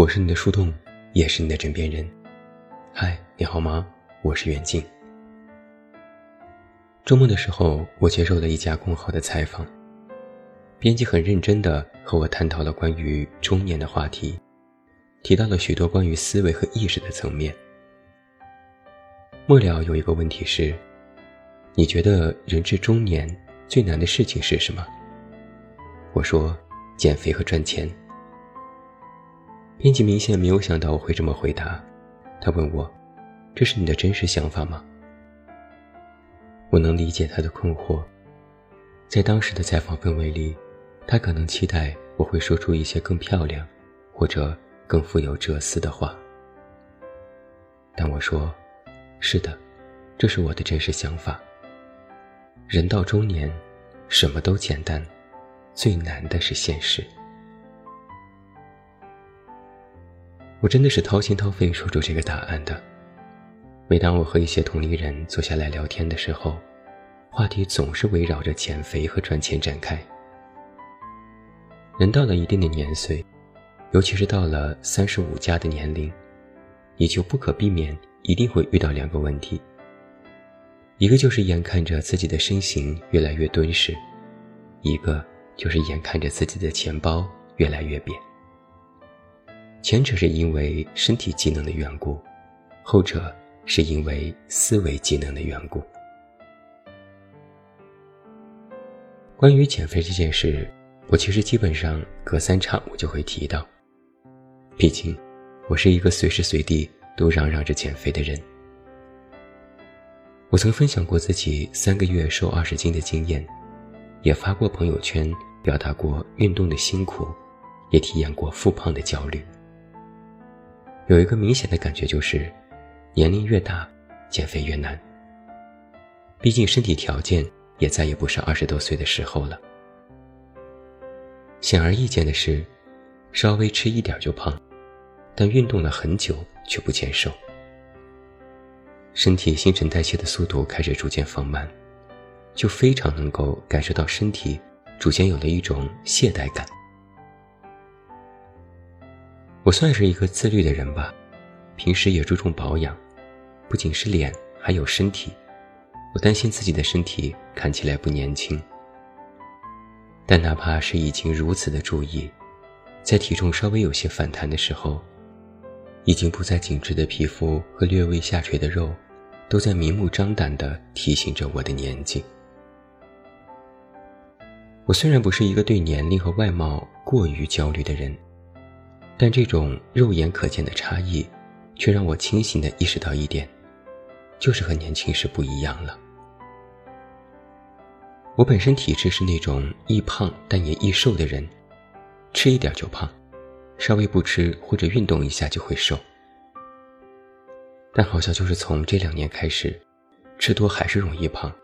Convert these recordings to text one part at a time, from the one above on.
我是你的树洞，也是你的枕边人。嗨，你好吗？我是袁静。周末的时候，我接受了一家公号的采访，编辑很认真的和我探讨了关于中年的话题，提到了许多关于思维和意识的层面。末了有一个问题是：你觉得人至中年最难的事情是什么？我说：减肥和赚钱。编辑明显没有想到我会这么回答，他问我：“这是你的真实想法吗？”我能理解他的困惑，在当时的采访氛围里，他可能期待我会说出一些更漂亮，或者更富有哲思的话。但我说：“是的，这是我的真实想法。人到中年，什么都简单，最难的是现实。”我真的是掏心掏肺说出这个答案的。每当我和一些同龄人坐下来聊天的时候，话题总是围绕着减肥和赚钱展开。人到了一定的年岁，尤其是到了三十五加的年龄，你就不可避免一定会遇到两个问题：一个就是眼看着自己的身形越来越敦实，一个就是眼看着自己的钱包越来越扁。前者是因为身体机能的缘故，后者是因为思维机能的缘故。关于减肥这件事，我其实基本上隔三差五就会提到。毕竟，我是一个随时随地都嚷嚷着减肥的人。我曾分享过自己三个月瘦二十斤的经验，也发过朋友圈，表达过运动的辛苦，也体验过复胖的焦虑。有一个明显的感觉就是，年龄越大，减肥越难。毕竟身体条件也再也不是二十多岁的时候了。显而易见的是，稍微吃一点就胖，但运动了很久却不减瘦。身体新陈代谢的速度开始逐渐放慢，就非常能够感受到身体逐渐有了一种懈怠感。我算是一个自律的人吧，平时也注重保养，不仅是脸，还有身体。我担心自己的身体看起来不年轻，但哪怕是已经如此的注意，在体重稍微有些反弹的时候，已经不再紧致的皮肤和略微下垂的肉，都在明目张胆地提醒着我的年纪。我虽然不是一个对年龄和外貌过于焦虑的人。但这种肉眼可见的差异，却让我清醒地意识到一点，就是和年轻时不一样了。我本身体质是那种易胖但也易瘦的人，吃一点就胖，稍微不吃或者运动一下就会瘦。但好像就是从这两年开始，吃多还是容易胖，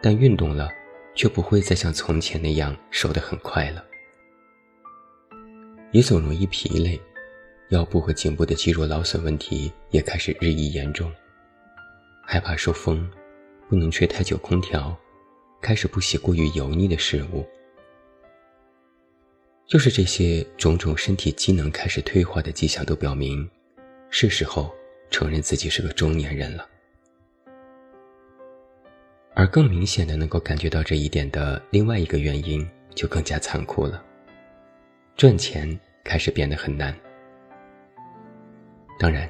但运动了，却不会再像从前那样瘦得很快了。也总容易疲累，腰部和颈部的肌肉劳损问题也开始日益严重。害怕受风，不能吹太久空调，开始不喜过于油腻的食物。就是这些种种身体机能开始退化的迹象，都表明是时候承认自己是个中年人了。而更明显的能够感觉到这一点的另外一个原因，就更加残酷了。赚钱开始变得很难。当然，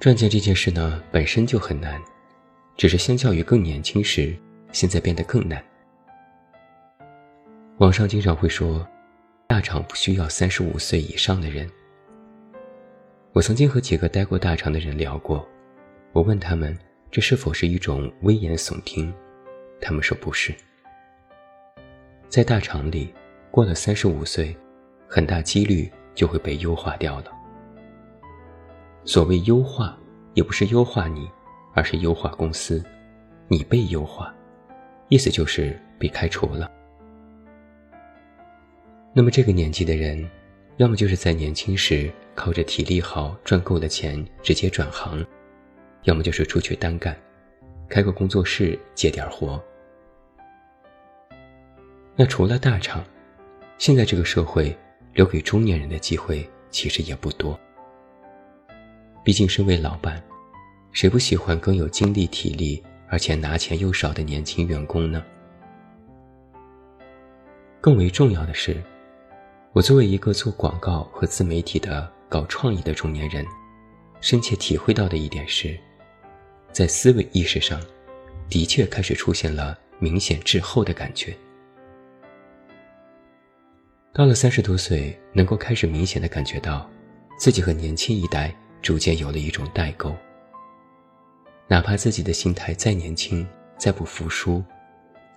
赚钱这件事呢本身就很难，只是相较于更年轻时，现在变得更难。网上经常会说，大厂不需要三十五岁以上的人。我曾经和几个待过大厂的人聊过，我问他们这是否是一种危言耸听，他们说不是。在大厂里，过了三十五岁。很大几率就会被优化掉了。所谓优化，也不是优化你，而是优化公司。你被优化，意思就是被开除了。那么这个年纪的人，要么就是在年轻时靠着体力好赚够了钱直接转行，要么就是出去单干，开个工作室接点活。那除了大厂，现在这个社会。留给中年人的机会其实也不多。毕竟身为老板，谁不喜欢更有精力、体力，而且拿钱又少的年轻员工呢？更为重要的是，我作为一个做广告和自媒体的、搞创意的中年人，深切体会到的一点是，在思维意识上，的确开始出现了明显滞后的感觉。到了三十多岁，能够开始明显的感觉到，自己和年轻一代逐渐有了一种代沟。哪怕自己的心态再年轻、再不服输，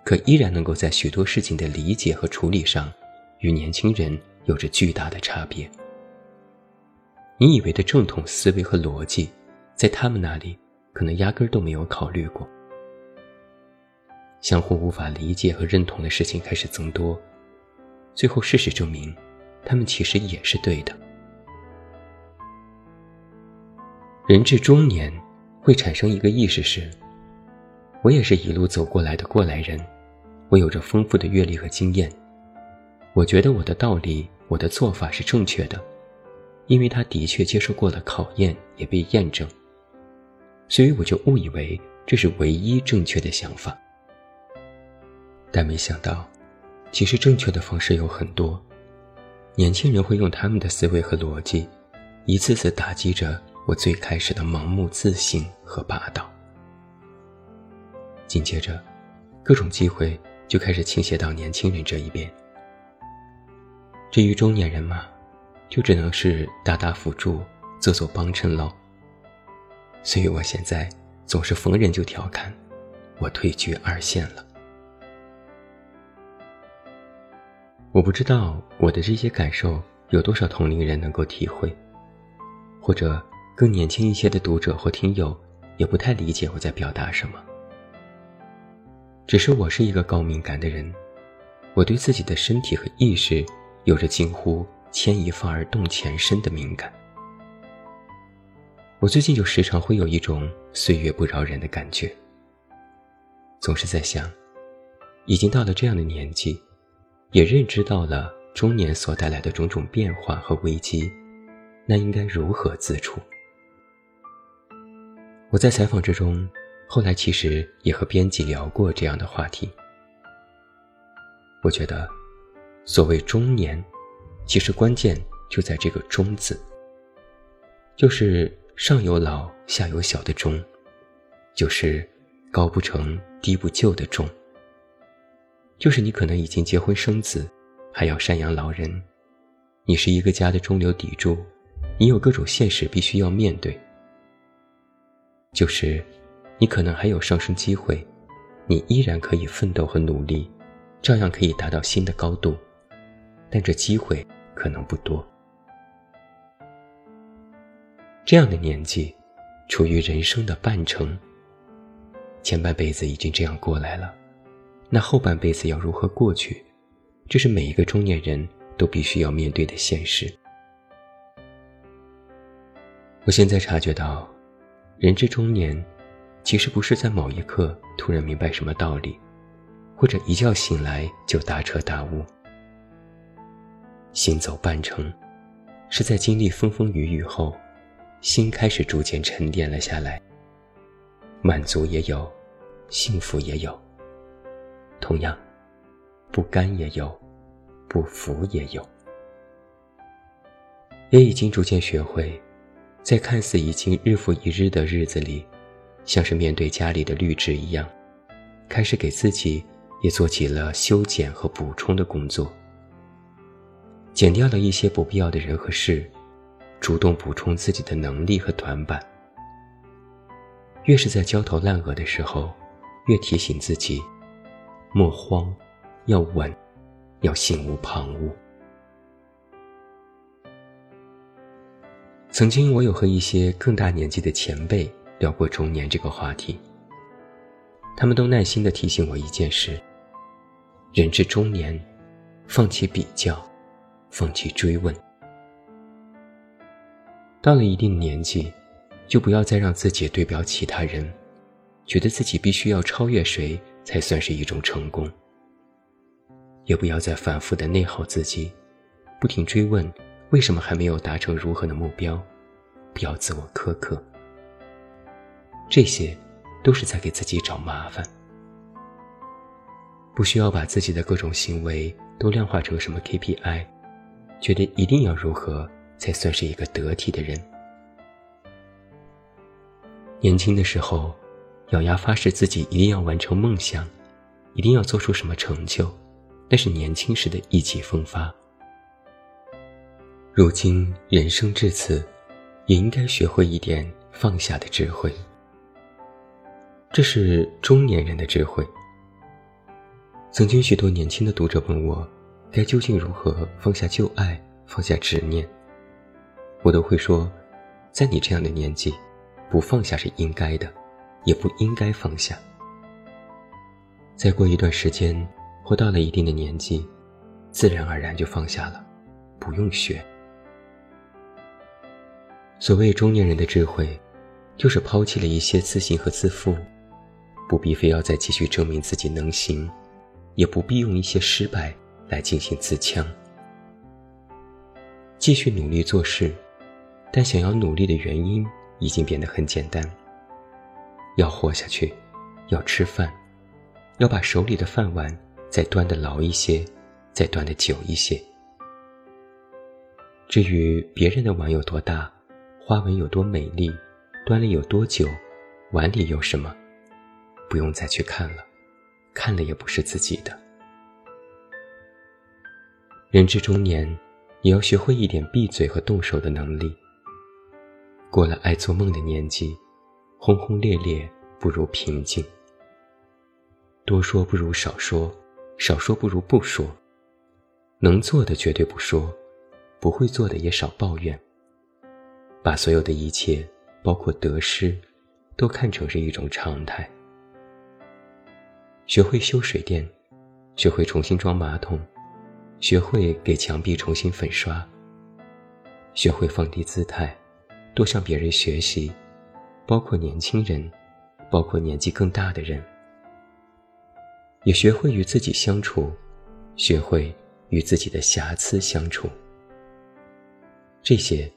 可依然能够在许多事情的理解和处理上，与年轻人有着巨大的差别。你以为的正统思维和逻辑，在他们那里可能压根都没有考虑过。相互无法理解和认同的事情开始增多。最后，事实证明，他们其实也是对的。人至中年，会产生一个意识是：我也是一路走过来的过来人，我有着丰富的阅历和经验。我觉得我的道理、我的做法是正确的，因为他的确接受过了考验，也被验证。所以我就误以为这是唯一正确的想法，但没想到。其实正确的方式有很多，年轻人会用他们的思维和逻辑，一次次打击着我最开始的盲目自信和霸道。紧接着，各种机会就开始倾斜到年轻人这一边。至于中年人嘛，就只能是打打辅助，做做帮衬喽。所以我现在总是逢人就调侃，我退居二线了。我不知道我的这些感受有多少同龄人能够体会，或者更年轻一些的读者或听友也不太理解我在表达什么。只是我是一个高敏感的人，我对自己的身体和意识有着近乎牵一发而动全身的敏感。我最近就时常会有一种岁月不饶人的感觉，总是在想，已经到了这样的年纪。也认知到了中年所带来的种种变化和危机，那应该如何自处？我在采访之中，后来其实也和编辑聊过这样的话题。我觉得，所谓中年，其实关键就在这个“中”字，就是上有老下有小的“中”，就是高不成低不就的“中”。就是你可能已经结婚生子，还要赡养老人，你是一个家的中流砥柱，你有各种现实必须要面对。就是，你可能还有上升机会，你依然可以奋斗和努力，照样可以达到新的高度，但这机会可能不多。这样的年纪，处于人生的半程，前半辈子已经这样过来了。那后半辈子要如何过去？这是每一个中年人都必须要面对的现实。我现在察觉到，人至中年，其实不是在某一刻突然明白什么道理，或者一觉醒来就大彻大悟。行走半程，是在经历风风雨雨后，心开始逐渐沉淀了下来。满足也有，幸福也有。同样，不甘也有，不服也有，也已经逐渐学会，在看似已经日复一日的日子里，像是面对家里的绿植一样，开始给自己也做起了修剪和补充的工作，减掉了一些不必要的人和事，主动补充自己的能力和短板。越是在焦头烂额的时候，越提醒自己。莫慌，要稳，要心无旁骛。曾经，我有和一些更大年纪的前辈聊过中年这个话题，他们都耐心的提醒我一件事：人至中年，放弃比较，放弃追问。到了一定年纪，就不要再让自己对标其他人，觉得自己必须要超越谁。才算是一种成功。也不要再反复的内耗自己，不停追问为什么还没有达成如何的目标？不要自我苛刻。这些，都是在给自己找麻烦。不需要把自己的各种行为都量化成什么 KPI，觉得一定要如何才算是一个得体的人。年轻的时候，咬牙发誓自己一定要完成梦想，一定要做出什么成就，那是年轻时的意气风发。如今人生至此，也应该学会一点放下的智慧。这是中年人的智慧。曾经许多年轻的读者问我，该究竟如何放下旧爱，放下执念？我都会说，在你这样的年纪，不放下是应该的，也不应该放下。再过一段时间，或到了一定的年纪，自然而然就放下了，不用学。所谓中年人的智慧，就是抛弃了一些自信和自负，不必非要再继续证明自己能行，也不必用一些失败来进行自戕。继续努力做事，但想要努力的原因已经变得很简单：要活下去，要吃饭，要把手里的饭碗再端得牢一些，再端得久一些。至于别人的碗有多大，花纹有多美丽，端了有多久，碗里有什么，不用再去看了，看了也不是自己的。人至中年，也要学会一点闭嘴和动手的能力。过了爱做梦的年纪，轰轰烈烈不如平静。多说不如少说，少说不如不说。能做的绝对不说，不会做的也少抱怨。把所有的一切，包括得失，都看成是一种常态。学会修水电，学会重新装马桶，学会给墙壁重新粉刷，学会放低姿态，多向别人学习，包括年轻人，包括年纪更大的人，也学会与自己相处，学会与自己的瑕疵相处。这些。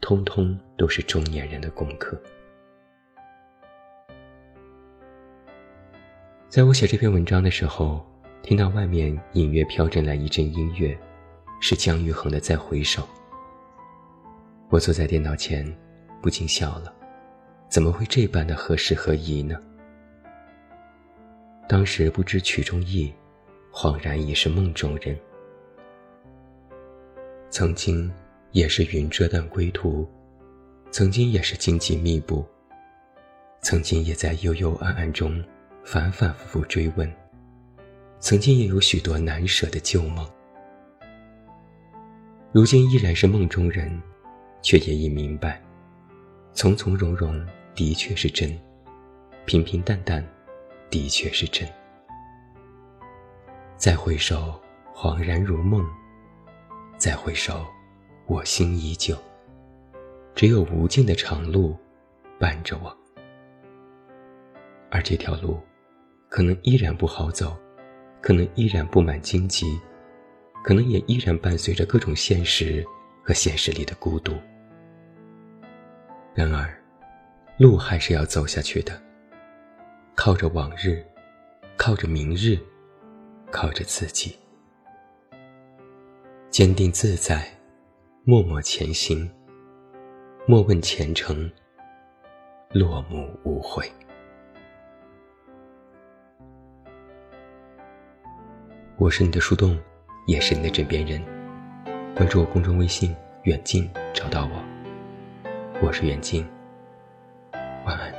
通通都是中年人的功课。在我写这篇文章的时候，听到外面隐约飘进来一阵音乐，是姜育恒的《再回首》。我坐在电脑前，不禁笑了，怎么会这般的合适合宜呢？当时不知曲中意，恍然已是梦中人。曾经。也是云遮断归途，曾经也是荆棘密布，曾经也在幽幽暗暗中反反复复追问，曾经也有许多难舍的旧梦，如今依然是梦中人，却也已明白，从从容容的确是真，平平淡淡的确是真。再回首，恍然如梦；再回首。我心依旧，只有无尽的长路伴着我，而这条路可能依然不好走，可能依然布满荆棘，可能也依然伴随着各种现实和现实里的孤独。然而，路还是要走下去的，靠着往日，靠着明日，靠着自己，坚定自在。默默前行，莫问前程，落幕无悔。我是你的树洞，也是你的枕边人。关注我公众微信“远近”，找到我。我是远近，晚安。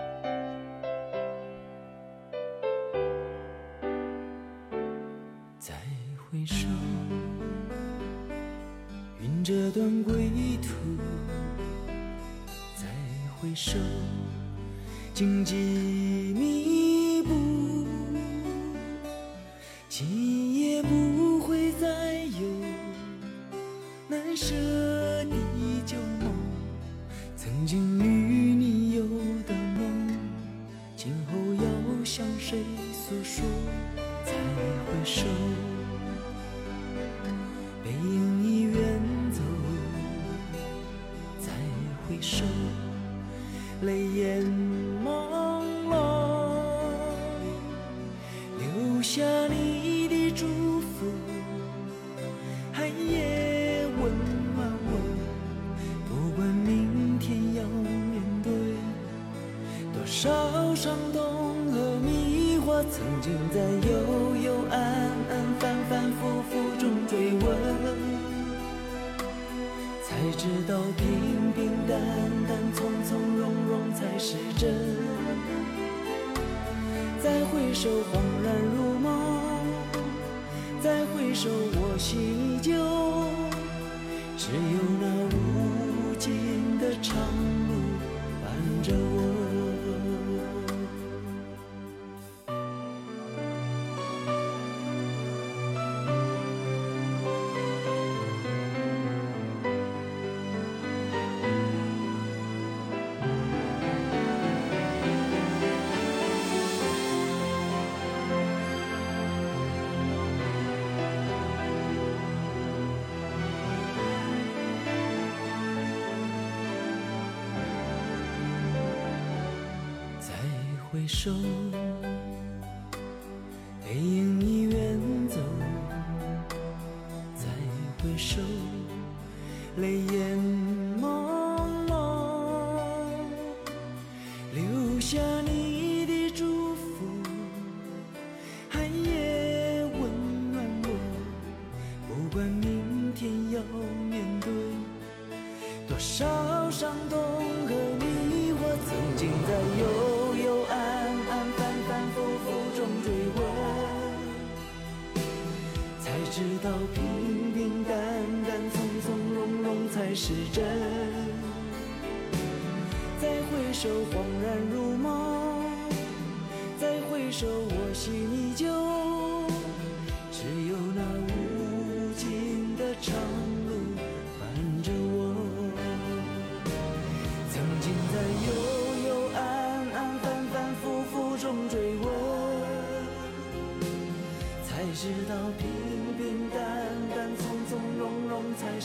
寒夜温暖我不管明天要面对。多少伤痛和迷惑曾经在幽幽暗暗反反复复中追问才知道平平淡淡从从容容才是真。再回首恍然如回首，我心依旧。只有那无尽的长回首，背影知道平平淡淡、从从容容才是真。再回首，恍然如梦；再回首，我心依旧。